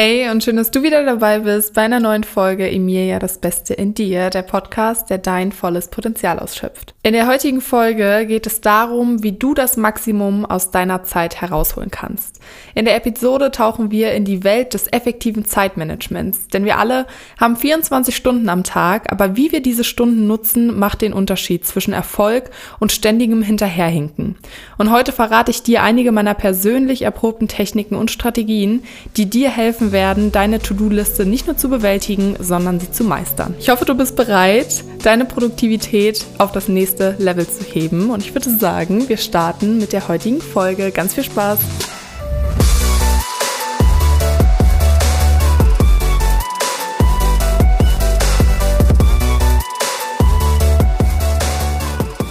Hey und schön, dass du wieder dabei bist bei einer neuen Folge Emilia das Beste in dir, der Podcast, der dein volles Potenzial ausschöpft. In der heutigen Folge geht es darum, wie du das Maximum aus deiner Zeit herausholen kannst. In der Episode tauchen wir in die Welt des effektiven Zeitmanagements, denn wir alle haben 24 Stunden am Tag, aber wie wir diese Stunden nutzen, macht den Unterschied zwischen Erfolg und ständigem Hinterherhinken. Und heute verrate ich dir einige meiner persönlich erprobten Techniken und Strategien, die dir helfen, helfen werden, deine To-Do-Liste nicht nur zu bewältigen, sondern sie zu meistern. Ich hoffe, du bist bereit, deine Produktivität auf das nächste Level zu heben. Und ich würde sagen, wir starten mit der heutigen Folge. Ganz viel Spaß!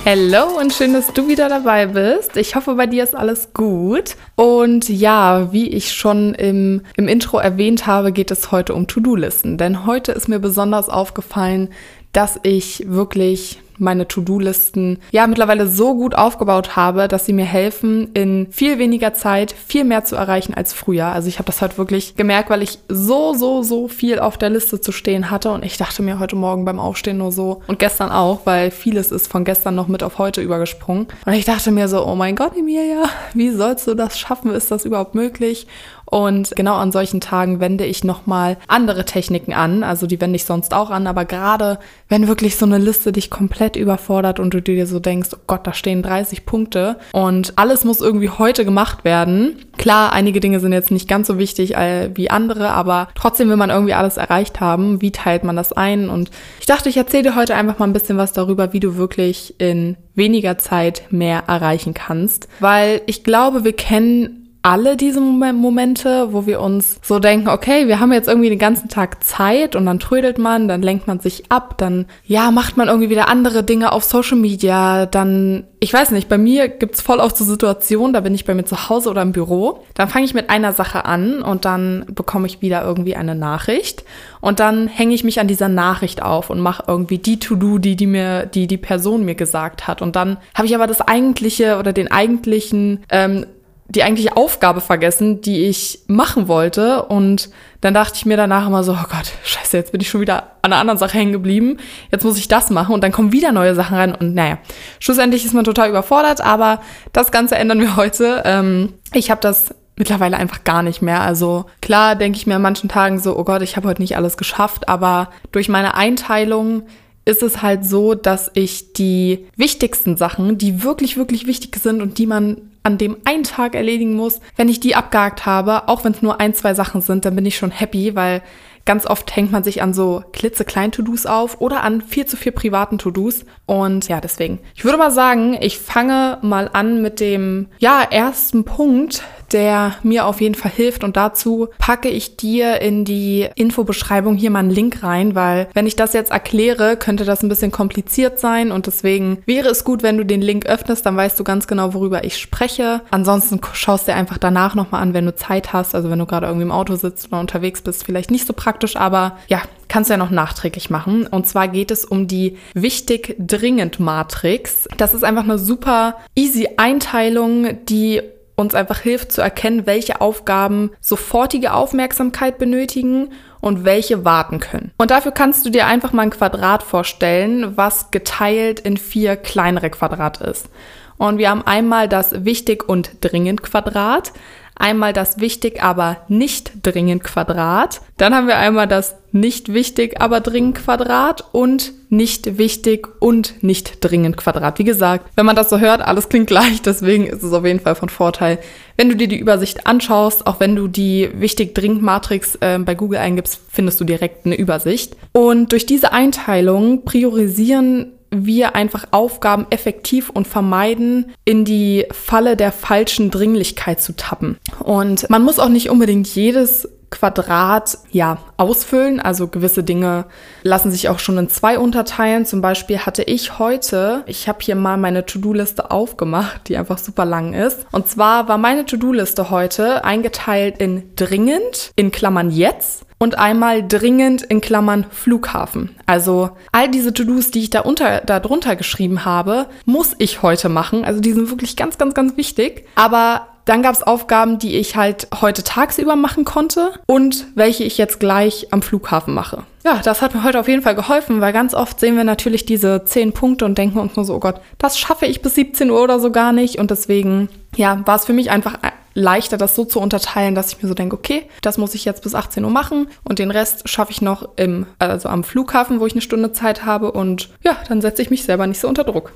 Hallo und schön, dass du wieder dabei bist. Ich hoffe, bei dir ist alles gut. Und ja, wie ich schon im, im Intro erwähnt habe, geht es heute um To-Do-Listen. Denn heute ist mir besonders aufgefallen, dass ich wirklich meine To-Do-Listen ja mittlerweile so gut aufgebaut habe, dass sie mir helfen, in viel weniger Zeit viel mehr zu erreichen als früher. Also ich habe das halt wirklich gemerkt, weil ich so, so, so viel auf der Liste zu stehen hatte und ich dachte mir heute Morgen beim Aufstehen nur so und gestern auch, weil vieles ist von gestern noch mit auf heute übergesprungen. Und ich dachte mir so, oh mein Gott, Emilia, wie sollst du das schaffen? Ist das überhaupt möglich? Und genau an solchen Tagen wende ich nochmal andere Techniken an. Also die wende ich sonst auch an. Aber gerade wenn wirklich so eine Liste dich komplett überfordert und du dir so denkst, oh Gott, da stehen 30 Punkte und alles muss irgendwie heute gemacht werden. Klar, einige Dinge sind jetzt nicht ganz so wichtig äh, wie andere, aber trotzdem will man irgendwie alles erreicht haben. Wie teilt man das ein? Und ich dachte, ich erzähle dir heute einfach mal ein bisschen was darüber, wie du wirklich in weniger Zeit mehr erreichen kannst. Weil ich glaube, wir kennen alle diese Momente, wo wir uns so denken, okay, wir haben jetzt irgendwie den ganzen Tag Zeit und dann trödelt man, dann lenkt man sich ab, dann ja, macht man irgendwie wieder andere Dinge auf Social Media, dann ich weiß nicht, bei mir gibt's voll oft so Situationen, da bin ich bei mir zu Hause oder im Büro, dann fange ich mit einer Sache an und dann bekomme ich wieder irgendwie eine Nachricht und dann hänge ich mich an dieser Nachricht auf und mache irgendwie die To-Do, die die mir, die die Person mir gesagt hat und dann habe ich aber das eigentliche oder den eigentlichen ähm, die eigentliche Aufgabe vergessen, die ich machen wollte. Und dann dachte ich mir danach immer so, oh Gott, scheiße, jetzt bin ich schon wieder an einer anderen Sache hängen geblieben. Jetzt muss ich das machen und dann kommen wieder neue Sachen rein. Und naja, schlussendlich ist man total überfordert, aber das Ganze ändern wir heute. Ähm, ich habe das mittlerweile einfach gar nicht mehr. Also klar denke ich mir an manchen Tagen so, oh Gott, ich habe heute nicht alles geschafft, aber durch meine Einteilung ist es halt so, dass ich die wichtigsten Sachen, die wirklich, wirklich wichtig sind und die man an dem einen Tag erledigen muss, wenn ich die abgehakt habe, auch wenn es nur ein, zwei Sachen sind, dann bin ich schon happy, weil ganz oft hängt man sich an so klitzekleinen To-Dos auf oder an viel zu viel privaten To-Dos. Und ja, deswegen. Ich würde mal sagen, ich fange mal an mit dem, ja, ersten Punkt, der mir auf jeden Fall hilft. Und dazu packe ich dir in die Infobeschreibung hier mal einen Link rein, weil wenn ich das jetzt erkläre, könnte das ein bisschen kompliziert sein. Und deswegen wäre es gut, wenn du den Link öffnest, dann weißt du ganz genau, worüber ich spreche. Ansonsten schaust dir einfach danach nochmal an, wenn du Zeit hast. Also wenn du gerade irgendwie im Auto sitzt oder unterwegs bist, vielleicht nicht so praktisch, aber ja, kannst du ja noch nachträglich machen. Und zwar geht es um die Wichtig-Dringend-Matrix. Das ist einfach eine super easy Einteilung, die uns einfach hilft zu erkennen, welche Aufgaben sofortige Aufmerksamkeit benötigen und welche warten können. Und dafür kannst du dir einfach mal ein Quadrat vorstellen, was geteilt in vier kleinere Quadrate ist. Und wir haben einmal das Wichtig und Dringend Quadrat, einmal das wichtig, aber nicht dringend Quadrat. Dann haben wir einmal das nicht wichtig, aber dringend Quadrat und nicht wichtig und nicht dringend Quadrat. Wie gesagt, wenn man das so hört, alles klingt gleich, deswegen ist es auf jeden Fall von Vorteil, wenn du dir die Übersicht anschaust, auch wenn du die wichtig dringend Matrix äh, bei Google eingibst, findest du direkt eine Übersicht. Und durch diese Einteilung priorisieren wir einfach Aufgaben effektiv und vermeiden, in die Falle der falschen Dringlichkeit zu tappen. Und man muss auch nicht unbedingt jedes Quadrat ja ausfüllen. Also gewisse Dinge lassen sich auch schon in zwei unterteilen. Zum Beispiel hatte ich heute, ich habe hier mal meine To-Do-Liste aufgemacht, die einfach super lang ist. Und zwar war meine To-Do-Liste heute eingeteilt in dringend, in Klammern jetzt, und einmal dringend in Klammern Flughafen. Also all diese To-Dos, die ich da, unter, da drunter geschrieben habe, muss ich heute machen. Also die sind wirklich ganz, ganz, ganz wichtig. Aber dann gab es Aufgaben, die ich halt heute tagsüber machen konnte und welche ich jetzt gleich am Flughafen mache. Ja, das hat mir heute auf jeden Fall geholfen, weil ganz oft sehen wir natürlich diese zehn Punkte und denken uns nur so, oh Gott, das schaffe ich bis 17 Uhr oder so gar nicht. Und deswegen, ja, war es für mich einfach leichter, das so zu unterteilen, dass ich mir so denke, okay, das muss ich jetzt bis 18 Uhr machen und den Rest schaffe ich noch im, also am Flughafen, wo ich eine Stunde Zeit habe und ja, dann setze ich mich selber nicht so unter Druck.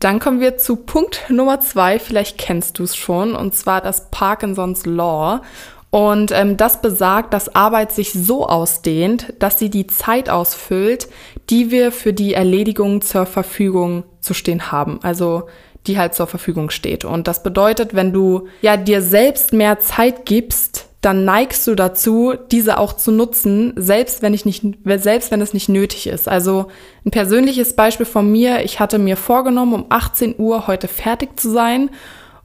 Dann kommen wir zu Punkt Nummer zwei. Vielleicht kennst du es schon, und zwar das Parkinson's Law. Und ähm, das besagt, dass Arbeit sich so ausdehnt, dass sie die Zeit ausfüllt, die wir für die Erledigung zur Verfügung zu stehen haben. Also die halt zur Verfügung steht. Und das bedeutet, wenn du ja dir selbst mehr Zeit gibst, dann neigst du dazu, diese auch zu nutzen, selbst wenn ich nicht, selbst wenn es nicht nötig ist. Also ein persönliches Beispiel von mir. Ich hatte mir vorgenommen, um 18 Uhr heute fertig zu sein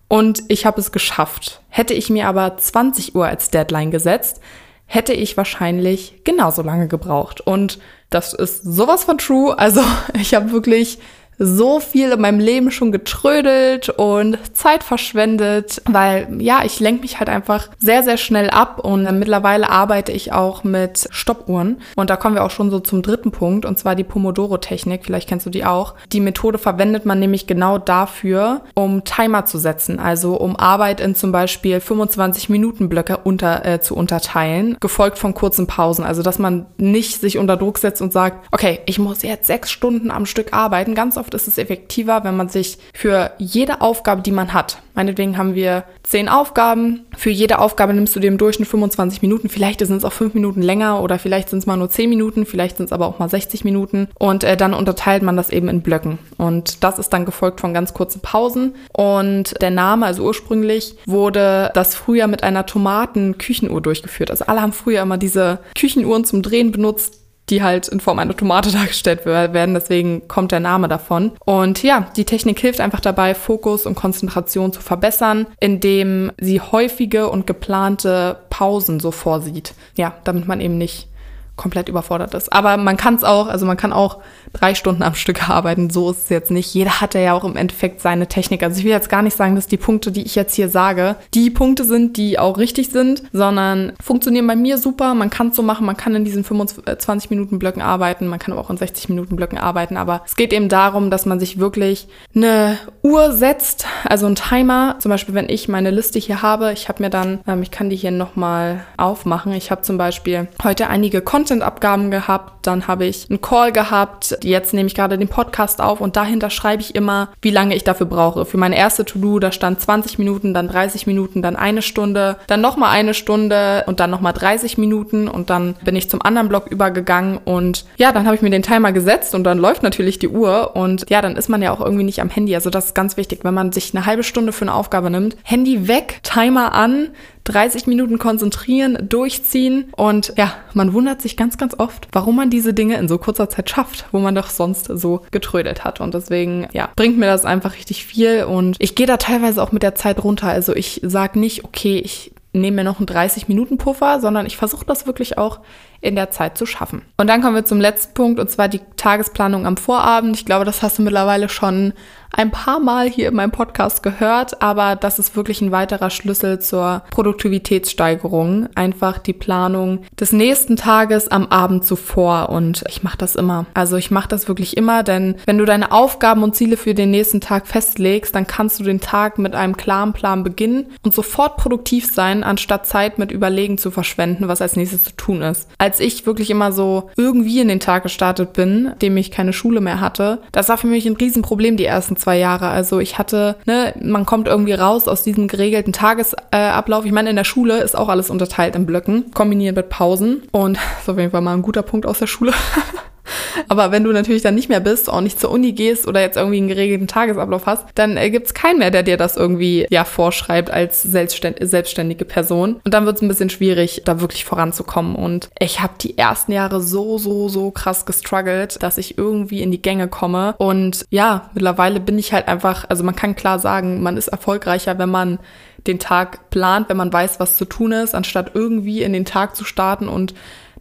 und ich habe es geschafft. Hätte ich mir aber 20 Uhr als Deadline gesetzt, hätte ich wahrscheinlich genauso lange gebraucht. Und das ist sowas von true. Also ich habe wirklich so viel in meinem Leben schon getrödelt und Zeit verschwendet, weil ja, ich lenke mich halt einfach sehr, sehr schnell ab und mittlerweile arbeite ich auch mit Stoppuhren. Und da kommen wir auch schon so zum dritten Punkt und zwar die Pomodoro-Technik. Vielleicht kennst du die auch. Die Methode verwendet man nämlich genau dafür, um Timer zu setzen, also um Arbeit in zum Beispiel 25 Minuten Blöcke unter, äh, zu unterteilen, gefolgt von kurzen Pausen. Also dass man nicht sich unter Druck setzt und sagt, okay, ich muss jetzt sechs Stunden am Stück arbeiten. Ganz oft oft ist es effektiver, wenn man sich für jede Aufgabe, die man hat, meinetwegen haben wir zehn Aufgaben, für jede Aufgabe nimmst du dir im Durchschnitt 25 Minuten, vielleicht sind es auch fünf Minuten länger oder vielleicht sind es mal nur zehn Minuten, vielleicht sind es aber auch mal 60 Minuten und äh, dann unterteilt man das eben in Blöcken und das ist dann gefolgt von ganz kurzen Pausen und der Name, also ursprünglich wurde das früher mit einer Tomaten-Küchenuhr durchgeführt. Also alle haben früher immer diese Küchenuhren zum Drehen benutzt, die halt in Form einer Tomate dargestellt werden. Deswegen kommt der Name davon. Und ja, die Technik hilft einfach dabei, Fokus und Konzentration zu verbessern, indem sie häufige und geplante Pausen so vorsieht. Ja, damit man eben nicht komplett überfordert ist. Aber man kann es auch, also man kann auch drei Stunden am Stück arbeiten. So ist es jetzt nicht. Jeder hat ja auch im Endeffekt seine Technik. Also ich will jetzt gar nicht sagen, dass die Punkte, die ich jetzt hier sage, die Punkte sind, die auch richtig sind, sondern funktionieren bei mir super. Man kann es so machen. Man kann in diesen 25 Minuten Blöcken arbeiten. Man kann aber auch in 60 Minuten Blöcken arbeiten. Aber es geht eben darum, dass man sich wirklich eine Uhr setzt, also ein Timer. Zum Beispiel, wenn ich meine Liste hier habe, ich habe mir dann, ähm, ich kann die hier nochmal aufmachen. Ich habe zum Beispiel heute einige Konten Content-Abgaben gehabt, dann habe ich einen Call gehabt, jetzt nehme ich gerade den Podcast auf und dahinter schreibe ich immer, wie lange ich dafür brauche. Für meine erste To-Do, da stand 20 Minuten, dann 30 Minuten, dann eine Stunde, dann nochmal eine Stunde und dann nochmal 30 Minuten und dann bin ich zum anderen Blog übergegangen und ja, dann habe ich mir den Timer gesetzt und dann läuft natürlich die Uhr und ja, dann ist man ja auch irgendwie nicht am Handy. Also das ist ganz wichtig, wenn man sich eine halbe Stunde für eine Aufgabe nimmt, Handy weg, Timer an, 30 Minuten konzentrieren, durchziehen und ja, man wundert sich ganz, ganz oft, warum man diese Dinge in so kurzer Zeit schafft, wo man doch sonst so getrödelt hat. Und deswegen, ja, bringt mir das einfach richtig viel und ich gehe da teilweise auch mit der Zeit runter. Also ich sage nicht, okay, ich nehme mir noch einen 30-Minuten-Puffer, sondern ich versuche das wirklich auch in der Zeit zu schaffen. Und dann kommen wir zum letzten Punkt und zwar die Tagesplanung am Vorabend. Ich glaube, das hast du mittlerweile schon ein paar Mal hier in meinem Podcast gehört, aber das ist wirklich ein weiterer Schlüssel zur Produktivitätssteigerung. Einfach die Planung des nächsten Tages am Abend zuvor und ich mache das immer. Also ich mache das wirklich immer, denn wenn du deine Aufgaben und Ziele für den nächsten Tag festlegst, dann kannst du den Tag mit einem klaren Plan beginnen und sofort produktiv sein, anstatt Zeit mit Überlegen zu verschwenden, was als nächstes zu tun ist. Als ich wirklich immer so irgendwie in den Tag gestartet bin, dem ich keine Schule mehr hatte, das war für mich ein Riesenproblem die ersten zwei Jahre. Also ich hatte, ne, man kommt irgendwie raus aus diesem geregelten Tagesablauf. ich meine, in der Schule ist auch alles unterteilt in Blöcken, kombiniert mit Pausen. Und das ist auf jeden Fall mal ein guter Punkt aus der Schule. Aber wenn du natürlich dann nicht mehr bist, auch nicht zur Uni gehst oder jetzt irgendwie einen geregelten Tagesablauf hast, dann äh, gibt es keinen mehr, der dir das irgendwie ja vorschreibt als selbstständige Person. Und dann wird es ein bisschen schwierig, da wirklich voranzukommen. Und ich habe die ersten Jahre so, so, so krass gestruggelt, dass ich irgendwie in die Gänge komme. Und ja, mittlerweile bin ich halt einfach, also man kann klar sagen, man ist erfolgreicher, wenn man den Tag plant, wenn man weiß, was zu tun ist, anstatt irgendwie in den Tag zu starten und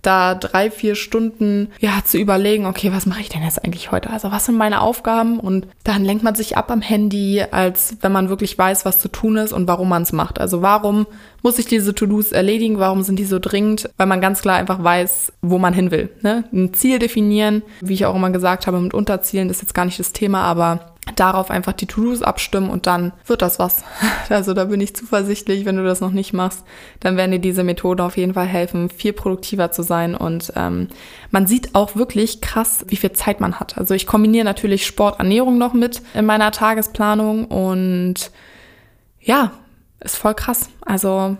da drei, vier Stunden ja zu überlegen, okay, was mache ich denn jetzt eigentlich heute? Also was sind meine Aufgaben? Und dann lenkt man sich ab am Handy, als wenn man wirklich weiß, was zu tun ist und warum man es macht. Also warum muss ich diese To-Dos erledigen? Warum sind die so dringend? Weil man ganz klar einfach weiß, wo man hin will. Ne? Ein Ziel definieren, wie ich auch immer gesagt habe, mit Unterzielen ist jetzt gar nicht das Thema, aber darauf einfach die To-Dos abstimmen und dann wird das was. Also da bin ich zuversichtlich, wenn du das noch nicht machst, dann werden dir diese Methoden auf jeden Fall helfen, viel produktiver zu sein und ähm, man sieht auch wirklich krass, wie viel Zeit man hat. Also ich kombiniere natürlich Sport, Ernährung noch mit in meiner Tagesplanung und ja, ist voll krass. Also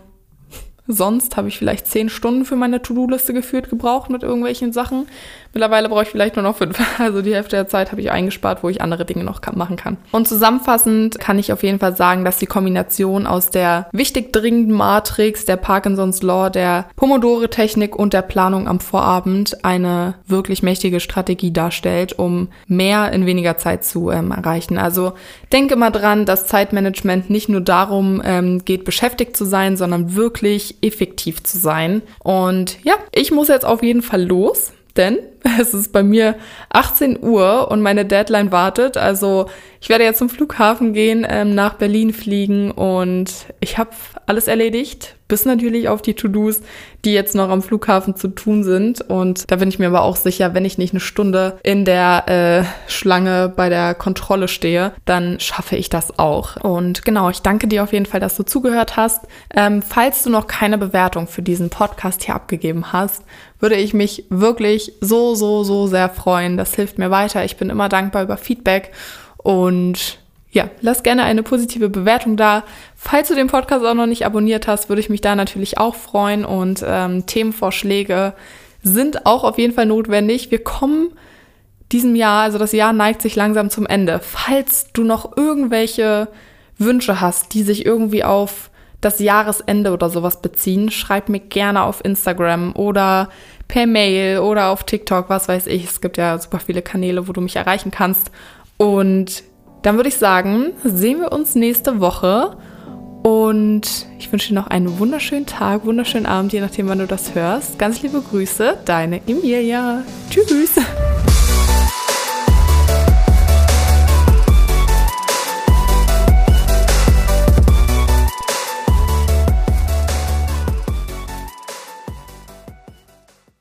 Sonst habe ich vielleicht zehn Stunden für meine To-Do-Liste geführt gebraucht mit irgendwelchen Sachen. Mittlerweile brauche ich vielleicht nur noch fünf. Also die Hälfte der Zeit habe ich eingespart, wo ich andere Dinge noch machen kann. Und zusammenfassend kann ich auf jeden Fall sagen, dass die Kombination aus der wichtig dringenden Matrix, der Parkinsons Law, der Pomodore-Technik und der Planung am Vorabend eine wirklich mächtige Strategie darstellt, um mehr in weniger Zeit zu ähm, erreichen. Also denke mal dran, dass Zeitmanagement nicht nur darum ähm, geht, beschäftigt zu sein, sondern wirklich effektiv zu sein. Und ja, ich muss jetzt auf jeden Fall los denn es ist bei mir 18 Uhr und meine Deadline wartet. Also ich werde jetzt zum Flughafen gehen, ähm, nach Berlin fliegen und ich habe alles erledigt, bis natürlich auf die To-Dos, die jetzt noch am Flughafen zu tun sind. Und da bin ich mir aber auch sicher, wenn ich nicht eine Stunde in der äh, Schlange bei der Kontrolle stehe, dann schaffe ich das auch. Und genau, ich danke dir auf jeden Fall, dass du zugehört hast. Ähm, falls du noch keine Bewertung für diesen Podcast hier abgegeben hast, würde ich mich wirklich so, so, so sehr freuen. Das hilft mir weiter. Ich bin immer dankbar über Feedback und ja, lass gerne eine positive Bewertung da. Falls du den Podcast auch noch nicht abonniert hast, würde ich mich da natürlich auch freuen und ähm, Themenvorschläge sind auch auf jeden Fall notwendig. Wir kommen diesem Jahr, also das Jahr neigt sich langsam zum Ende. Falls du noch irgendwelche Wünsche hast, die sich irgendwie auf das Jahresende oder sowas beziehen, schreib mir gerne auf Instagram oder per Mail oder auf TikTok, was weiß ich. Es gibt ja super viele Kanäle, wo du mich erreichen kannst. Und dann würde ich sagen, sehen wir uns nächste Woche. Und ich wünsche dir noch einen wunderschönen Tag, wunderschönen Abend, je nachdem, wann du das hörst. Ganz liebe Grüße, deine Emilia. Tschüss.